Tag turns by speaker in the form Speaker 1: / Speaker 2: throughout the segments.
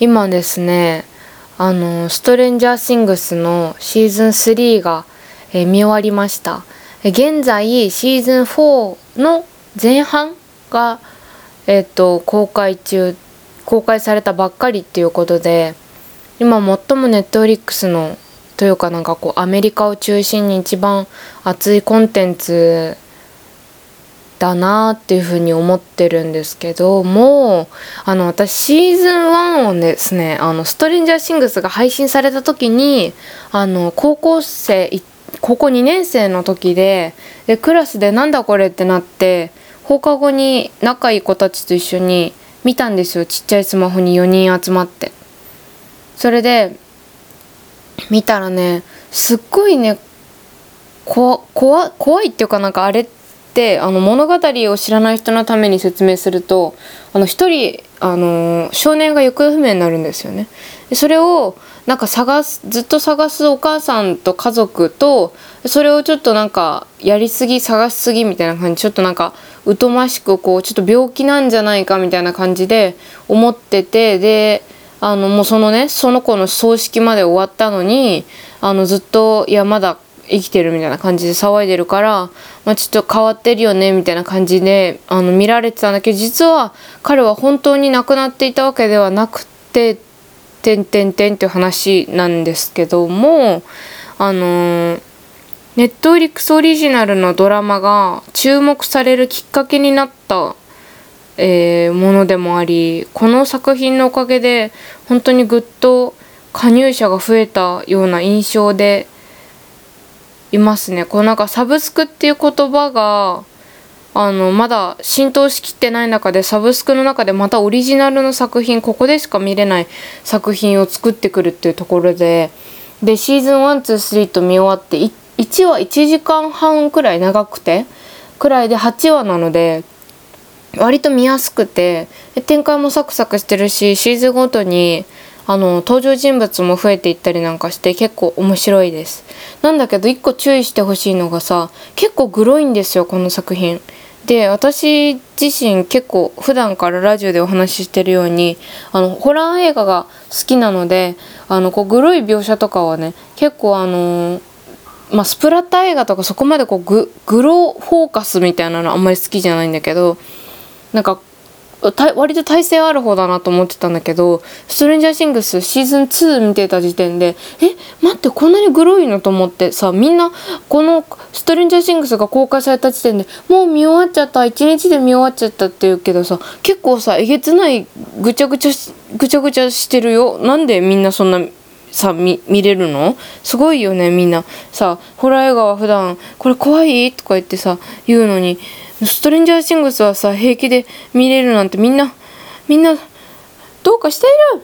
Speaker 1: 今ですねあのストレンジャーシングスのシーズン3が、えー、見終わりました。現在シーズン4の前半がえっ、ー、と公開中公開されたばっかりっていうことで今最もネットフリックスのというかなんかこうアメリカを中心に一番熱いコンテンツだなっていうふうに思ってるんですけどもあの私シーズン1をですねあのストレンジャーシングスが配信された時にあの高校生高校2年生の時ででクラスでなんだこれってなって放課後に仲いい子たちと一緒に見たんですよ。ちっちゃいスマホに4人集まって。それで見たらねすっごいね怖怖いっていうかなんかあれってであの物語を知らない人のために説明するとあの一人あの少年が行方不明になるんですよね。でそれをなんか探すずっと探すお母さんと家族とそれをちょっとなんかやりすぎ探しすぎみたいな感じちょっとなんか疎ましくこうちょっと病気なんじゃないかみたいな感じで思っててであのもうそのねその子の葬式まで終わったのにあのずっといやまだ生きてるみたいな感じで騒いでるから、まあ、ちょっと変わってるよねみたいな感じであの見られてたんだけど実は彼は本当に亡くなっていたわけではなくて「てんてんてん」っていう話なんですけどもあのネットフリックスオリジナルのドラマが注目されるきっかけになった、えー、ものでもありこの作品のおかげで本当にぐっと加入者が増えたような印象でいますね。こうなんかサブスクっていう言葉があのまだ浸透しきってない中でサブスクの中でまたオリジナルの作品ここでしか見れない作品を作ってくるっていうところででシーズン123と見終わって1話1時間半くらい長くてくらいで8話なので割と見やすくて展開もサクサクしてるしシーズンごとにあの登場人物も増えていったりなんかして結構面白いです。なんだけど一個注意してほしいのがさ結構グロいんですよこの作品。で私自身結構普段からラジオでお話ししてるようにあのホラー映画が好きなのであのこうグロい描写とかはね結構あのまあ、スプラッター映画とかそこまでこうググロフォーカスみたいなのあんまり好きじゃないんだけどなんか割と体勢ある方だなと思ってたんだけどストレンジャーシングスシーズン2見てた時点でえ待ってこんなにグロいのと思ってさみんなこのストレンジャーシングスが公開された時点でもう見終わっちゃった一日で見終わっちゃったって言うけどさ結構さえげつないぐちゃぐちゃぐちゃぐちゃしてるよ。なんでみんなそんなさ見見れるの？すごいよねみんな。さホラー映画は普段これ怖い？とか言ってさ言うのにストレンジャーシングスはさ平気で見れるなんてみんなみんなどうかしている。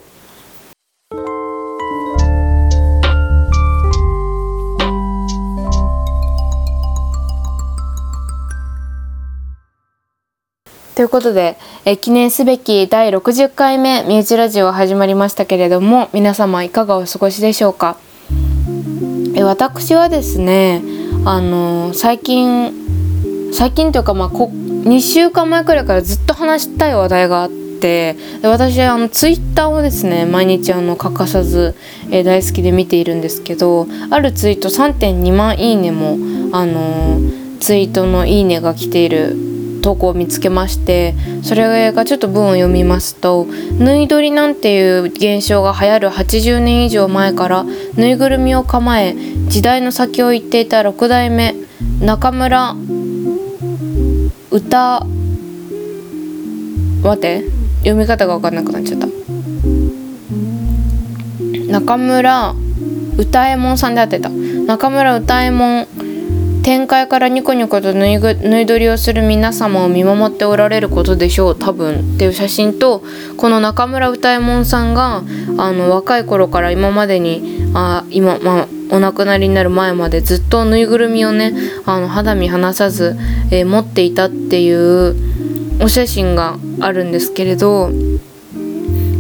Speaker 1: ということでえ記念すべき第60回目「ミュージラジオ」始まりましたけれども皆様いかがお過ごしでしょうか？え私はですねあの最近最近というかまあこ2週間前くらいからずっと話したい話題があって私あのツイッターをですね毎日あの欠かさず、えー、大好きで見ているんですけどあるツイート3.2万いいねもあのー、ツイートのいいねが来ている投稿を見つけましてそれがちょっと文を読みますと縫い撮りなんていう現象が流行る80年以上前からぬいぐるみを構え時代の先を行っていた6代目中村歌待って読み方が分かんなくなっちゃった。中村歌右衛門さんであってた。中村歌右衛門展開からニコニコとぬいぐ縫い撮りをする皆様を見守っておられることでしょう多分。っていう写真とこの中村歌右衛門さんがあの若い頃から今までにあ今まあお亡くなりになる前までずっとぬいぐるみをねあの肌身離さず、えー、持っていたっていうお写真があるんですけれど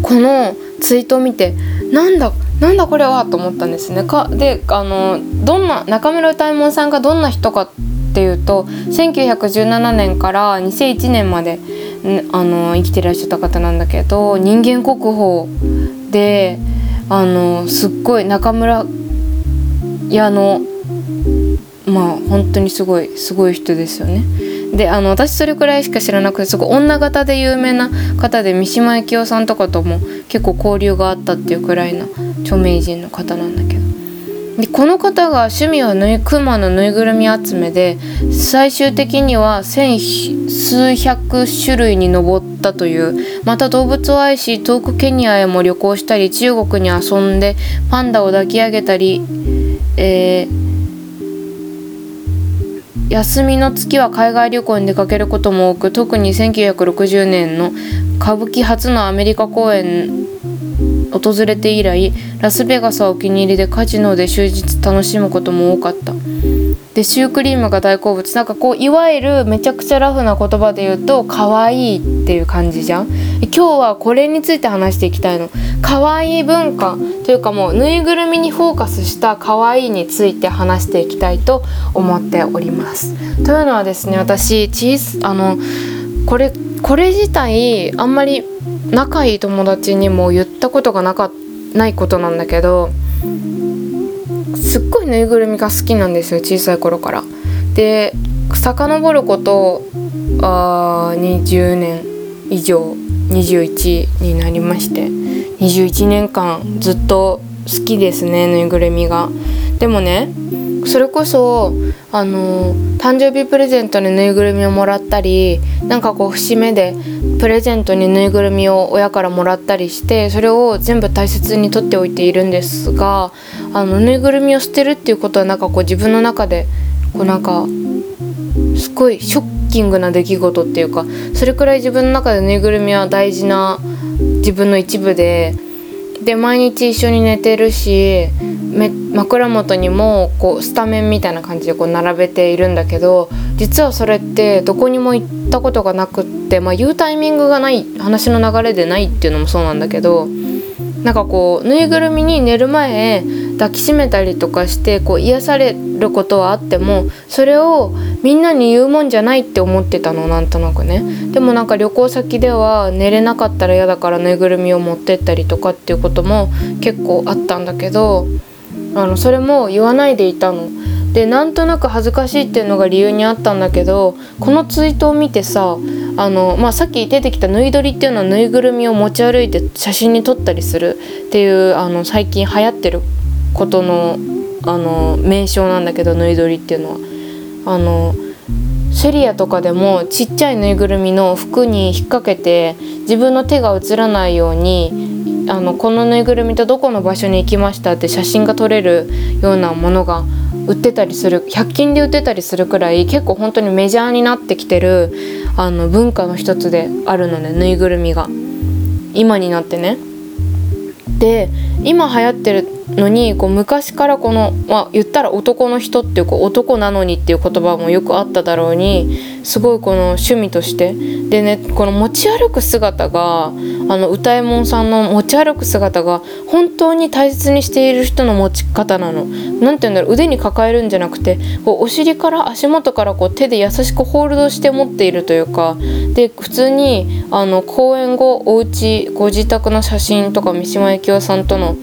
Speaker 1: このツイートを見てなんだなんだこれはと思ったんですね。かであのどんな中村歌右衛門さんがどんな人かっていうと1917年から2001年まであの生きてらっしゃった方なんだけど人間国宝であのすっごい中村いやあのまあ本当にすごいすごい人ですよね。であの私それくらいしか知らなくてすごい女型で有名な方で三島由紀夫さんとかとも結構交流があったっていうくらいの著名人の方なんだけどでこの方が趣味はぬいクマのぬいぐるみ集めで最終的には千数百種類に上ったというまた動物を愛し遠くケニアへも旅行したり中国に遊んでパンダを抱き上げたり、えー休みの月は海外旅行に出かけることも多く特に1960年の歌舞伎初のアメリカ公演訪れて以来ラスベガスはお気に入りでカジノで終日楽しむことも多かった。でシュークリームが大好物。なんかこういわゆるめちゃくちゃラフな言葉で言うと可愛いっていう感じじゃん。今日はこれについて話していきたいの。可愛い文化というかもうぬいぐるみにフォーカスした可愛いについて話していきたいと思っております。というのはですね私チーズあのこれこれ自体あんまり仲いい友達にも言ったことがなかないことなんだけどすっごいぬいぐるみが好きなんですよ小さい頃から。で遡ることあ20年以上21になりまして21年間ずっと好きですねぬいぐるみが。でもねそれこそあの誕生日プレゼントにぬいぐるみをもらったりなんかこう節目でプレゼントにぬいぐるみを親からもらったりしてそれを全部大切に取っておいているんですがあのぬいぐるみを捨てるっていうことはなんかこう自分の中でこうなんかすごいショッキングな出来事っていうかそれくらい自分の中でぬいぐるみは大事な自分の一部でで毎日一緒に寝てるし枕元にもこうスタメンみたいな感じでこう並べているんだけど実はそれってどこにも行ったことがなくって、まあ、言うタイミングがない話の流れでないっていうのもそうなんだけどなんかこうぬいぐるみに寝る前抱きしめたりとかしてこう癒されることはあってもそれをみんなに言うもんじゃないって思ってたのなんとなくねでもなんか旅行先では寝れなかったら嫌だからぬいぐるみを持ってったりとかっていうことも結構あったんだけどあのそれも言わないでいたの。でなんとなく恥ずかしいっていうのが理由にあったんだけどこのツイートを見てさあの、まあ、さっき出てきた縫い撮りっていうのはぬいぐるみを持ち歩いて写真に撮ったりするっていうあの最近流行ってることのあの名称なんだけどぬい撮りっていうのは。あのセリアとかでもちっちゃいぬいぐるみの服に引っ掛けて自分の手が映らないようにあのこのぬいぐるみとどこの場所に行きましたって写真が撮れるようなものが売ってたりする100均で売ってたりするくらい結構本当にメジャーになってきてるあの文化の一つであるのでぬいぐるみが今になってね。で今流行ってるのにこう昔からこの、まあ、言ったら男の人っていうこう男なのにっていう言葉もよくあっただろうにすごいこの趣味としてでねこの持ち歩く姿があの歌右衛門さんの持ち歩く姿が本当に大切にしている人の持ち方なの。なんて言うんだろう腕に抱えるんじゃなくてこうお尻から足元からこう手で優しくホールドして持っているというかで普通にあの公演後お家ご自宅の写真とか三島由紀夫さんとの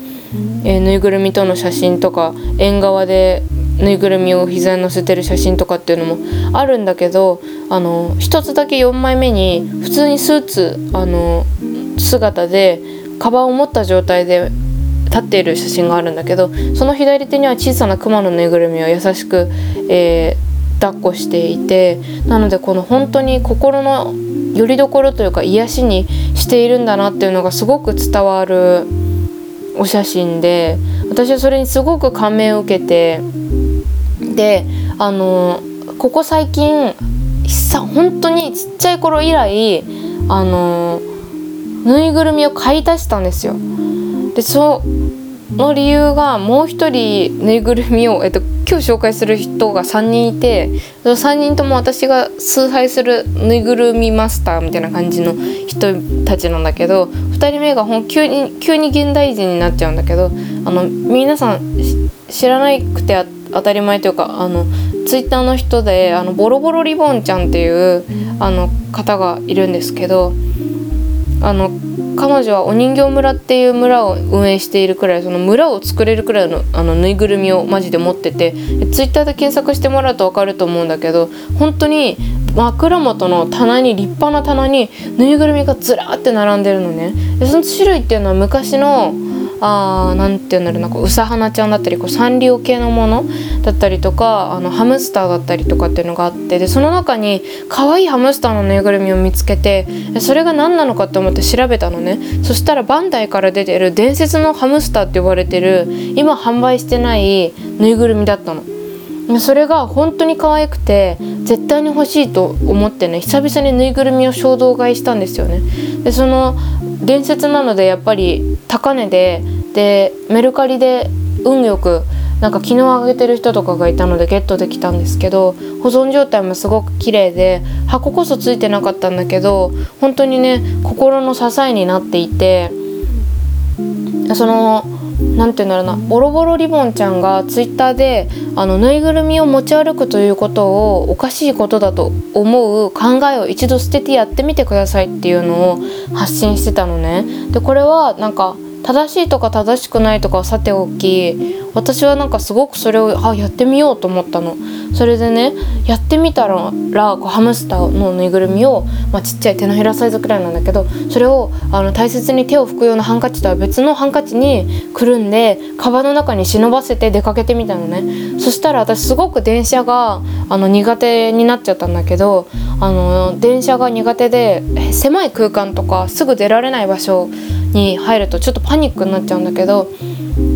Speaker 1: えー、ぬいぐるみとの写真とか縁側でぬいぐるみを膝に乗せてる写真とかっていうのもあるんだけどあの一つだけ4枚目に普通にスーツあの姿でカバンを持った状態で立っている写真があるんだけどその左手には小さなクマのぬいぐるみを優しく、えー、抱っこしていてなのでこの本当に心の拠り所というか癒しにしているんだなっていうのがすごく伝わるお写真で私はそれにすごく感銘を受けてであのここ最近さ本当にちっちゃい頃以来あのぬいぐるみを買い足したんですよ。でその理由がもう一人ぬいぐるみを、えっと、今日紹介する人が3人いてその3人とも私が崇拝するぬいぐるみマスターみたいな感じの人たちなんだけど2人目がほん急に急に現代人になっちゃうんだけどあの皆さん知らなくて当たり前というかあのツイッターの人であのボロボロリボンちゃんっていうあの方がいるんですけどあの彼女はお人形村っていう村を運営しているくらいその村を作れるくらいのあのぬいぐるみをマジで持っててツイッターで検索してもらうと分かると思うんだけど本当に枕元の棚に立派な棚にぬいぐるみがずらーって並んでるのね。でその種類っていうのは昔のあなんていうんだろうなこううさはなちゃんだったりこうサンリオ系のものだったりとかあのハムスターだったりとかっていうのがあってでその中に可愛いハムスターのぬいぐるみを見つけてそれが何なのかと思って調べたのねそしたらバンダイから出てる伝説のハムスターって呼ばれてる今販売してないぬいぐるみだったの。それが本当に可愛くて絶対に欲しいと思ってね久々にぬいぐるみを衝動買いしたんですよねでその伝説なのでやっぱり高値ででメルカリで運よくなんか昨日あげてる人とかがいたのでゲットできたんですけど保存状態もすごく綺麗で箱こそついてなかったんだけど本当にね心の支えになっていてその何て言うんだろうなボロボロリボンちゃんがツイッターであのぬいぐるみを持ち歩くということをおかしいことだと思う考えを一度捨ててやってみてくださいっていうのを発信してたのね。でこれはなんか正しいとか正しくないとかはさておき私はなんかすごくそれをあやってみようと思ったの。それでねやってみたらこうハムスターのぬいぐるみを、まあ、ちっちゃい手のひらサイズくらいなんだけどそれをあの大切に手を拭くようなハンカチとは別のハンカチにくるんでカバンの中に忍ばせて出かけてみたのね。そしたら私すごく電車があの苦手になっちゃったんだけどあの電車が苦手で狭い空間とかすぐ出られない場所に入るとちょっとパニックになっちゃうんだけど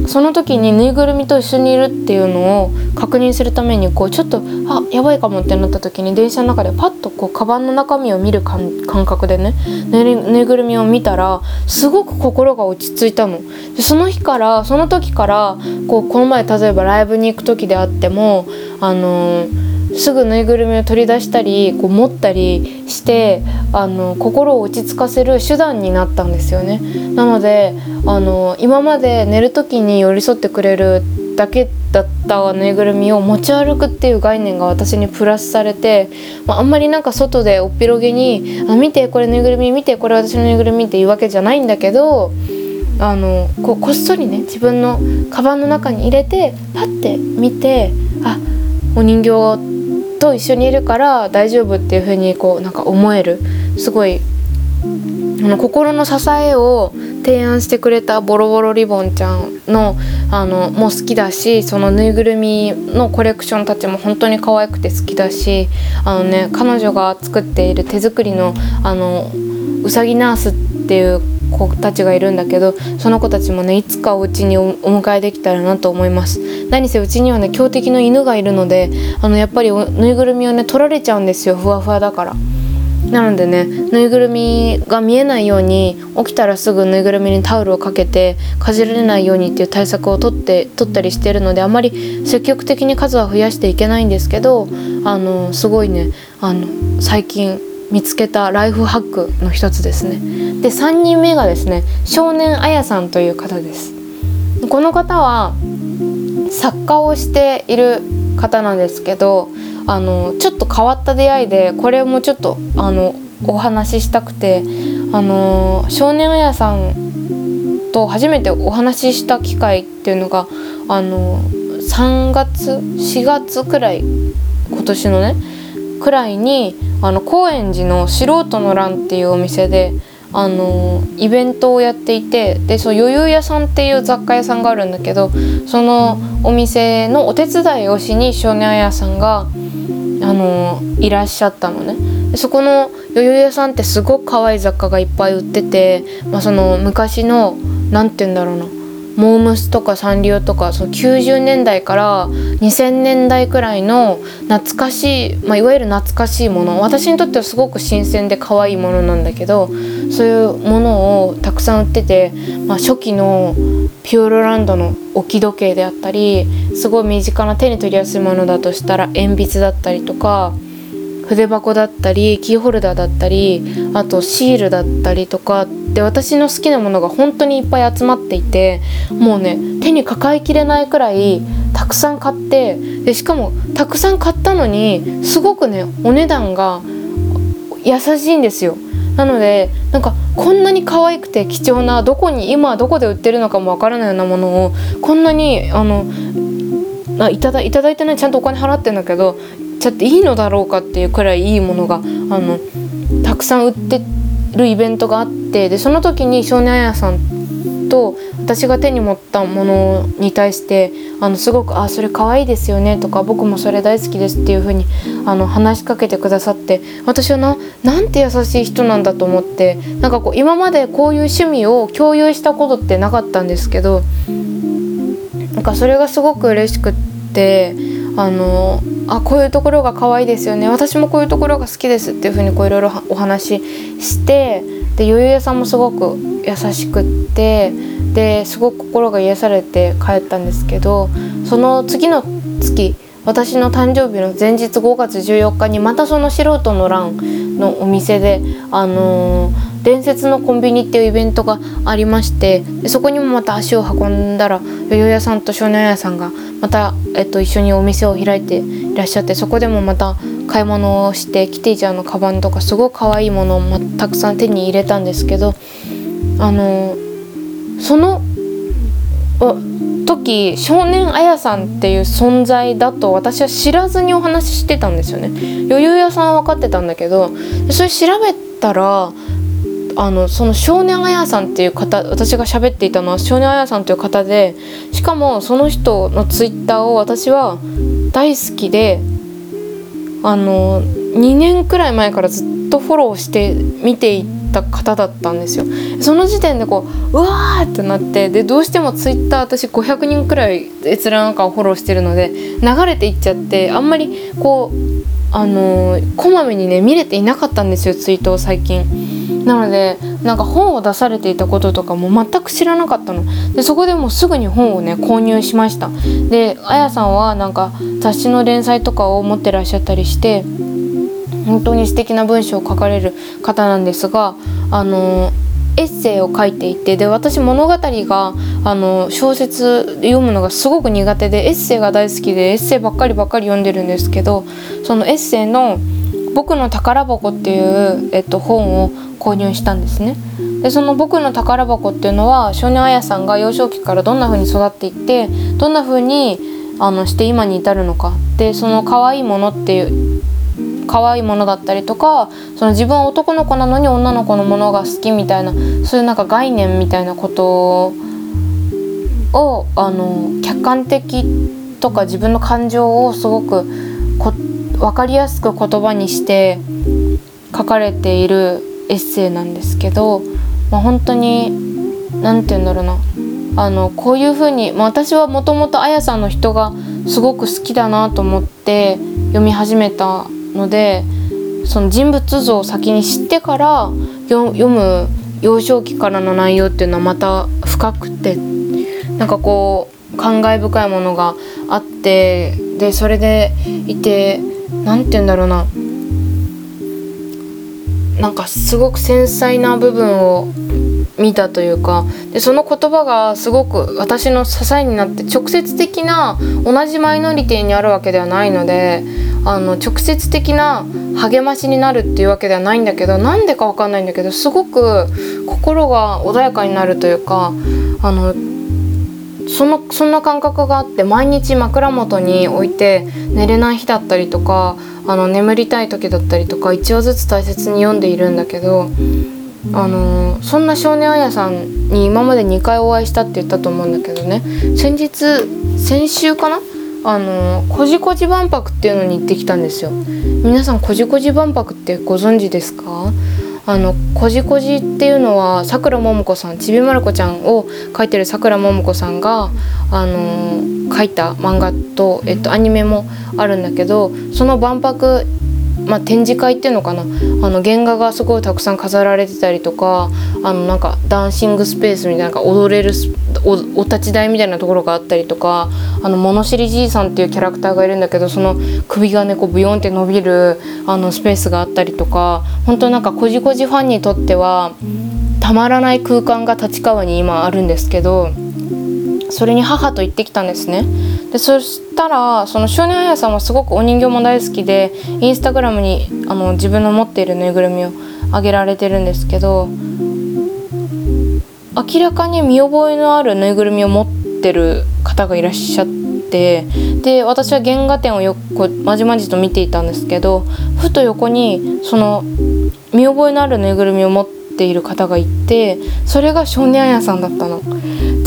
Speaker 1: その時にぬいぐるみと一緒にいるっていうのを確認するためにこうちょっとあやばいかもってなった時に電車の中でパッとこうカバンの中身を見る感覚でねぬいぐるみを見たらすごく心が落ち着いたの。でその日からその時からこうこの前例えばライブに行く時であってもあのーすぐぬいぐるみを取り出したりこう持ったりしてあの心を落ち着かせる手段になったんですよね。なのであの今まで寝る時に寄り添ってくれるだけだったぬいぐるみを持ち歩くっていう概念が私にプラスされて、まあ、あんまりなんか外でおっぴろげに「あ見てこれぬいぐるみ見てこれ私のぬいぐるみ」っていうわけじゃないんだけどあのここっそりね自分のカバンの中に入れてパッて見てあお人形と一緒にいるから大丈夫っていう風にこうなんか思える。すごいあの心の支えを提案してくれたボロボロリボンちゃんのあのも好きだしそのぬいぐるみのコレクションたちも本当に可愛くて好きだしあのね彼女が作っている手作りのあのうさぎナースっていう子たちがいるんだけどその子たちもねいつかお家にお迎えできたらなと思います。何せうちにはね強敵の犬がいるのであのやっぱりぬいぐるみをね取られちゃうんですよ。ふわふわだから。なのでねぬいぐるみが見えないように起きたらすぐぬいぐるみにタオルをかけてかじられないようにっていう対策をとって取ったりしてるのであまり積極的に数は増やしていけないんですけどあのすごいねあの最近見つけたライフハックの一つですね。で3人目がですね少年あやさんという方です。この方は作家をしている方なんですけどあのちょっと変わった出会いでこれもちょっとあのお話ししたくてあの少年あやさんと初めてお話しした機会っていうのがあの3月4月くらい今年のねくらいにあの高円寺の素人の欄っていうお店であのイベントをやっていてでそう余裕屋さんっていう雑貨屋さんがあるんだけどそのお店のお手伝いをしに少年あやさんがあのいらっしゃったのね。でそこの余裕屋さんってすごく可愛い雑貨がいっぱい売ってて、まあ、その昔の何て言うんだろうなモームスとかサンリオとかその90年代から2000年代くらいの懐かしい、まあ、いわゆる懐かしいもの。私にとってはすごく新鮮で可愛いものなんだけどそういうものをたくさん売ってて、まあ、初期のピューロランドの置き時計であったりすごい身近な手に取りやすいものだとしたら鉛筆だったりとか筆箱だったりキーホルダーだったりあとシールだったりとかで私の好きなものが本当にいっぱい集まっていてもうね手に抱えきれないくらいたくさん買ってでしかもたくさん買ったのにすごくねお値段が優しいんですよ。なのでなんかこんなに可愛くて貴重などこに今どこで売ってるのかもわからないようなものをこんなにあのあいただいただいてないちゃんとお金払ってんだけどちゃっていいのだろうかっていうくらいいいものがあのたくさん売ってるイベントがあってでその時に少年あやさんと私が手に持ったものに対してあのすごく「あそれ可愛いですよね」とか「僕もそれ大好きです」っていう風にあに話しかけてくださって私はななんて優しい人なんだと思ってなんかこう今までこういう趣味を共有したことってなかったんですけどなんかそれがすごく嬉しくってあのあこういうところが可愛いですよね。私もこういうところが好きですっていう風にいろいろお話ししてでゆゆやさんもすごく優しくってですごく心が癒されて帰ったんですけどその次の月私の誕生日の前日5月14日にまたその素人の欄のお店であのー、伝説のコンビニっていうイベントがありましてそこにもまた足を運んだらよよやさんと少年屋さんがまた、えっと、一緒にお店を開いていらっしゃってそこでもまた買い物をしてキティちゃんのカバンとかすごく可愛いものを、ま、たくさん手に入れたんですけどあのその時少年あやさんっていう存在だと私は知らずにお話ししてたんですよね。余裕屋さんは分かってたんだけどそれ調べたらあのその少年あやさんっていう方私が喋っていたのは少年あやさんという方でしかもその人のツイッターを私は大好きであの2年くらい前からずっとフォローして見ていた方だったんですよ。その時点でこううわーってなってでどうしてもツイッター私500人くらい閲覧かをフォローしてるので流れていっちゃってあんまりこうあの、こまめにね見れていなかったんですよツイートを最近。なのでなんか本を出されていたこととかも全く知らなかったの。でそこでもうすぐに本をね購入しました。であやさんはなんか雑誌の連載とかを持ってらっしゃったりして本当に素敵な文章を書かれる方なんですがあのエッセイを書いていてで私物語があの小説読むのがすごく苦手でエッセイが大好きでエッセイばっかりばっかり読んでるんですけどそのエッセイの「僕の宝箱」っていう、えっと、本を購入したんですね。でその「僕の宝箱」っていうのは少年あやさんが幼少期からどんな風に育っていってどんな風にあにして今に至るのかでその可愛いものっていう可愛いものだったりとかその自分は男の子なのに女の子のものが好きみたいなそういうなんか概念みたいなことをあの客観的とか自分の感情をすごくこ分かりやすく言葉にして書かれているエッセイなんですけど、まあ、本当に何て言うんだろうな。あのこういうふうに、まあ、私はもともとあやさんの人がすごく好きだなと思って読み始めたのでその人物像を先に知ってから読む幼少期からの内容っていうのはまた深くてなんかこう感慨深いものがあってでそれでいて何て言うんだろうな。なんかすごく繊細な部分を見たというかでその言葉がすごく私の支えになって直接的な同じマイノリティにあるわけではないのであの直接的な励ましになるっていうわけではないんだけどなんでかわかんないんだけどすごく心が穏やかになるというかあのそのそんな感覚があって毎日枕元に置いて寝れない日だったりとかあの眠りたい時だったりとか1話ずつ大切に読んでいるんだけどあのそんな少年あやさんに今まで2回お会いしたって言ったと思うんだけどね先日先週かなあのこじこじ万博っていうのに行ってきたんですよ。皆さんこじこじ万博ってご存知ですか？あのこじこじっていうのはさくらももこさんちびまる子ちゃんを描いてるさくらももこさんがあの描いた漫画と、えっと、アニメもあるんだけどその万博まあ、展示会っていうのかなあの原画がすごいたくさん飾られてたりとかあのなんかダンシングスペースみたいななんか踊れるおお立ち台みたいなところがあったりとかあの物知りじいさんっていうキャラクターがいるんだけどその首がねこうブヨンって伸びるあのスペースがあったりとか本当なんかこじこじファンにとってはたまらない空間が立川に今あるんですけどそれに母と行ってきたんですね。でそしたらその少年あやさんはすごくお人形も大好きでインスタグラムにあの自分の持っているぬいぐるみを挙げられてるんですけど明らかに見覚えのあるぬいぐるみを持ってる方がいらっしゃってで私は原画展をよくまじまじと見ていたんですけどふと横にその見覚えのあるぬいぐるみを持っている方がいてそれが少年あやさんだったの。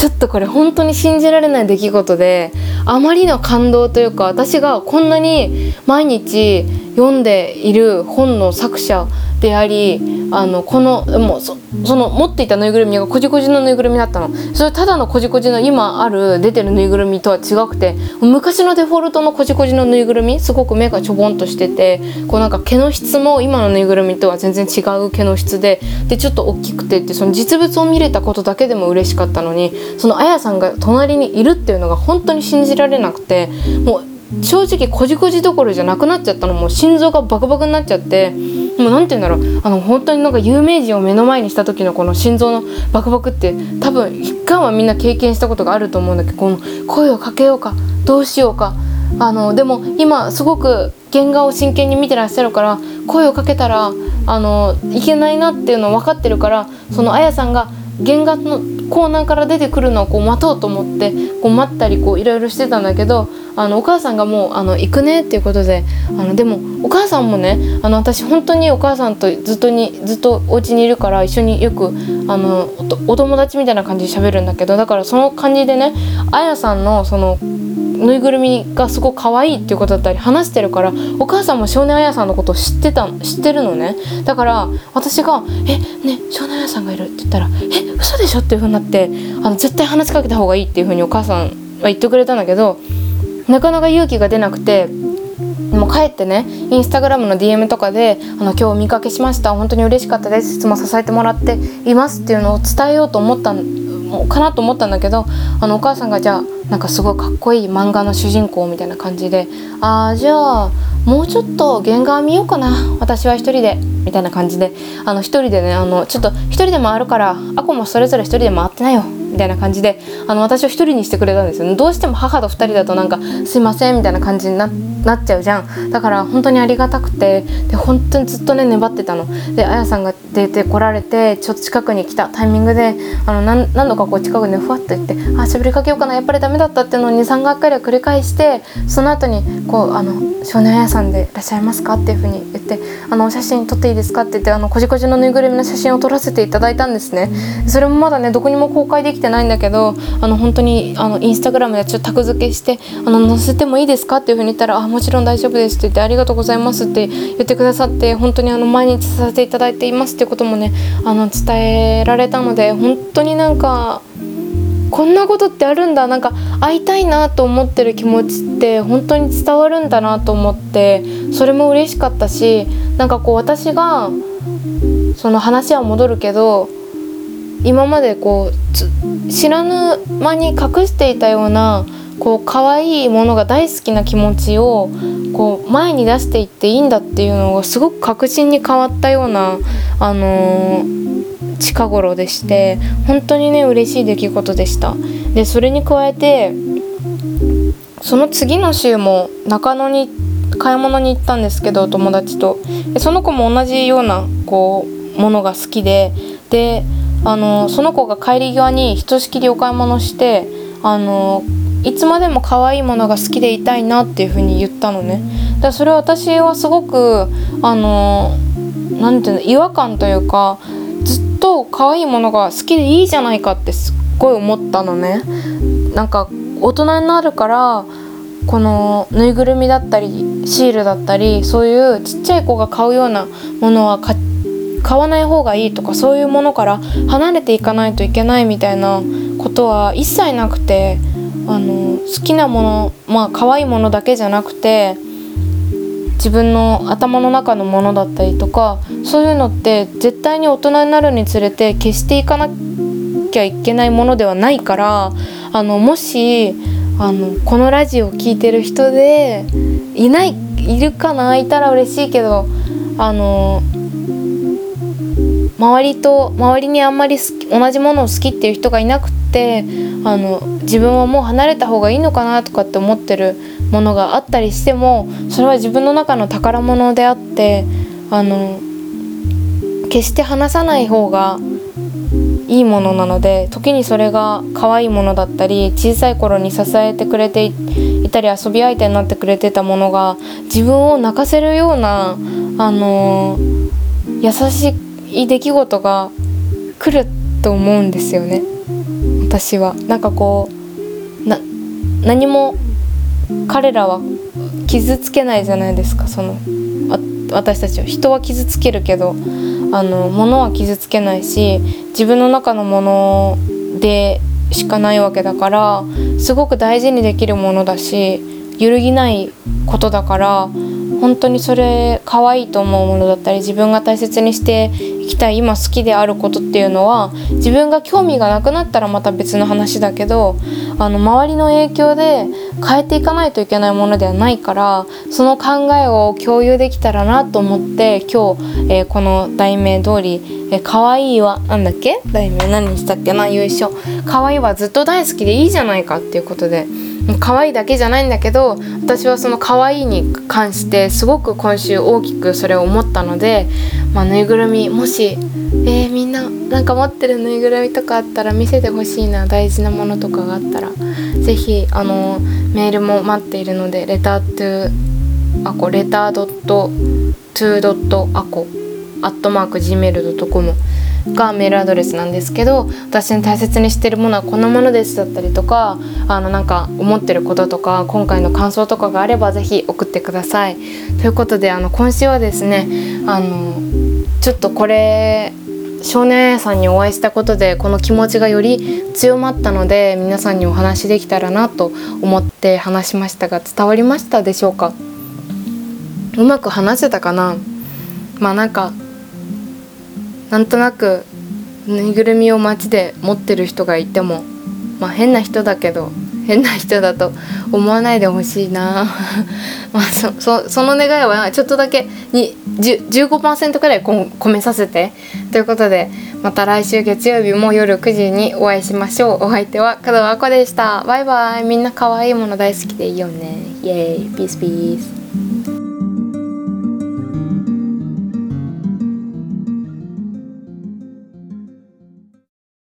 Speaker 1: ちょっとこれ本当に信じられない出来事であまりの感動というか私がこんなに毎日読んでいる本の作者でありあのこのもうその持っていたぬいぐるみがこじこじのぬいぐるみだったの。それただのこじこじの今ある出てるぬいぐるみとは違くて昔のデフォルトのこじこじのぬいぐるみすごく目がちょぼんとしててこうなんか毛の質も今のぬいぐるみとは全然違う毛の質ででちょっと大きくてってその実物を見れたことだけでも嬉しかったのにそのあやさんが隣にいるっていうのが本当に信じられなくてもう正直こじこじどころじゃなくなっちゃったの。もう心臓がバクバクになっちゃって。もう何て言うんだろう。あの本当になんか有名人を目の前にした時のこの心臓のバクバクって多分一回はみんな経験したことがあると思うんだけどこの声をかけようかどうしようか。あのでも今すごく原画を真剣に見てらっしゃるから声をかけたらあのいけないなっていうの分かってるからそのあやさんが原画のコーナーから出てくるのをこう待とうと思ってこう待ったりこういろいろしてたんだけどあのお母さんがもうあの行くねっていうことであのでもお母さんもねあの私本当にお母さんとずっとにずっとお家にいるから一緒によくあのお友達みたいな感じで喋るんだけどだからその感じでねあやさんのそのぬいぐるみがすごく可愛いっていうことだったり話してるからお母さんも少年あやさんのことを知ってた知ってるのねだから私が「えね少年あやさんがいる」って言ったら「え嘘でしょ?」っていうふうになってあの絶対話しかけた方がいいっていうふうにお母さんは言ってくれたんだけどなかなか勇気が出なくて。もう帰ってねインスタグラムの DM とかで「あの今日お見かけしました本当に嬉しかったですいつも支えてもらっています」っていうのを伝えようと思ったかなと思ったんだけどあのお母さんがじゃあなんかすごいかっこいい漫画の主人公みたいな感じで「ああじゃあもうちょっと原画見ようかな。私は一人で」みたいな感じで。あの一人でねあのちょっと一人で回るからあこもそれぞれ一人で回ってないよ。みたいな感じであの私を一人にしてくれたんですよ、ね、どうしても母と二人だとなんか「すいません」みたいな感じにななっちゃうじゃんだから本当にありがたくてで本当にずっとね粘ってたのであやさんが出てこられてちょっと近くに来たタイミングであの何何度かこう近くにふわっと行って「あしゃべりかけようかなやっぱりダメだった」っていうのを23回くらい繰り返してその後にこうあの「少年あやさんでいらっしゃいますか?」っていうふうに言って「あのお写真撮っていいですか?」って言ってあのこじこじのぬいぐるみの写真を撮らせていただいたんですねそれもまだねどこにも公開できてないんだけどあの本当にあのインスタグラムでちょっとタグ付けして「あの載せてもいいですか?」っていうふうに言ったら「あもちろん大丈夫です」って言って「ありがとうございます」って言ってくださって本当にあの毎日させていただいていますっていうこともねあの伝えられたので本当になんかこんなことってあるんだなんか会いたいなと思ってる気持ちって本当に伝わるんだなと思ってそれも嬉しかったしなんかこう私がその話は戻るけど今までこう知らぬ間に隠していたようなこう可愛いものが大好きな気持ちをこう前に出していっていいんだっていうのがすごく確信に変わったような、あのー、近頃でして本当にね嬉しい出来事でした。でそれに加えてその次の週も中野に買い物に行ったんですけど友達とでその子も同じようなこうものが好きでであのその子が帰り際にひとしきりお買い物してあのいつまでも可愛いものが好きでいたいなっていう風に言ったのね。だからそれは私はすごくあの何て言うの違和感というかずっと可愛いものが好きでいいじゃないかってすっごい思ったのね。なんか大人になるからこのぬいぐるみだったりシールだったりそういうちっちゃい子が買うようなものは買わない方がいいとかそういうものから離れていかないといけないみたいなことは一切なくてあの好きなものまあ可愛いものだけじゃなくて自分の頭の中のものだったりとかそういうのって絶対に大人になるにつれて消していかなきゃいけないものではないからあのもしあのこのラジオを聴いてる人でいないいるかないたら嬉しいけどあの周りと周りにあんまり同じものを好きっていう人がいなくてあの自分はもう離れた方がいいのかなとかって思ってるものがあったりしてもそれは自分の中の宝物であってあの決して離さない方がいいものなので時にそれが可愛いものだったり小さい頃に支えてくれていたり遊び相手になってくれてたものが自分を泣かせるような、あの、優しい出来事が来ると思うんですよね。私は。なんかこうな何も彼らは傷つけないじゃないですかその私たちは人は傷つけるけどあの物は傷つけないし自分の中のものでしかないわけだからすごく大事にできるものだし揺るぎないことだから本当にそれ可愛いと思うものだったり自分が大切にしていきたい今好きであることっていうのは自分が興味がなくなったらまた別の話だけどあの周りの影響で変えていかないといけないものではないからその考えを共有できたらなと思って今日、えー、この題名通り「えー、可愛いはなんだっけ？題名何にしたっけな？優勝可愛いはずっと大好きでいいじゃないかっていうことで。可愛いだけじゃないんだけど私はその可愛いに関してすごく今週大きくそれを思ったので、まあ、ぬいぐるみもしえー、みんななんか持ってるぬいぐるみとかあったら見せてほしいな大事なものとかがあったら是非あのメールも待っているのでレタートゥあこレタードットトゥードットアコアットマーク Gmail.com がメールアドレスなんですけど私に大切にしてるものはこんなものですだったりとかあのなんか思ってることとか今回の感想とかがあれば是非送ってください。ということであの今週はですねあのちょっとこれ少年さんにお会いしたことでこの気持ちがより強まったので皆さんにお話しできたらなと思って話しましたが伝わりましたでしょうか？うまく話せたかな？まあなんかなんとなくぬいぐるみを街で持ってる人がいてもまあ変な人だけど変な人だと思わないでほしいな。まあそその願いはちょっとだけに15%くらい込めさせて。ということでまた来週月曜日も夜9時にお会いしましょう。お相手は門和子でした。バイバイ。みんな可愛いもの大好きでいいよね。イエーイ。ピースピース。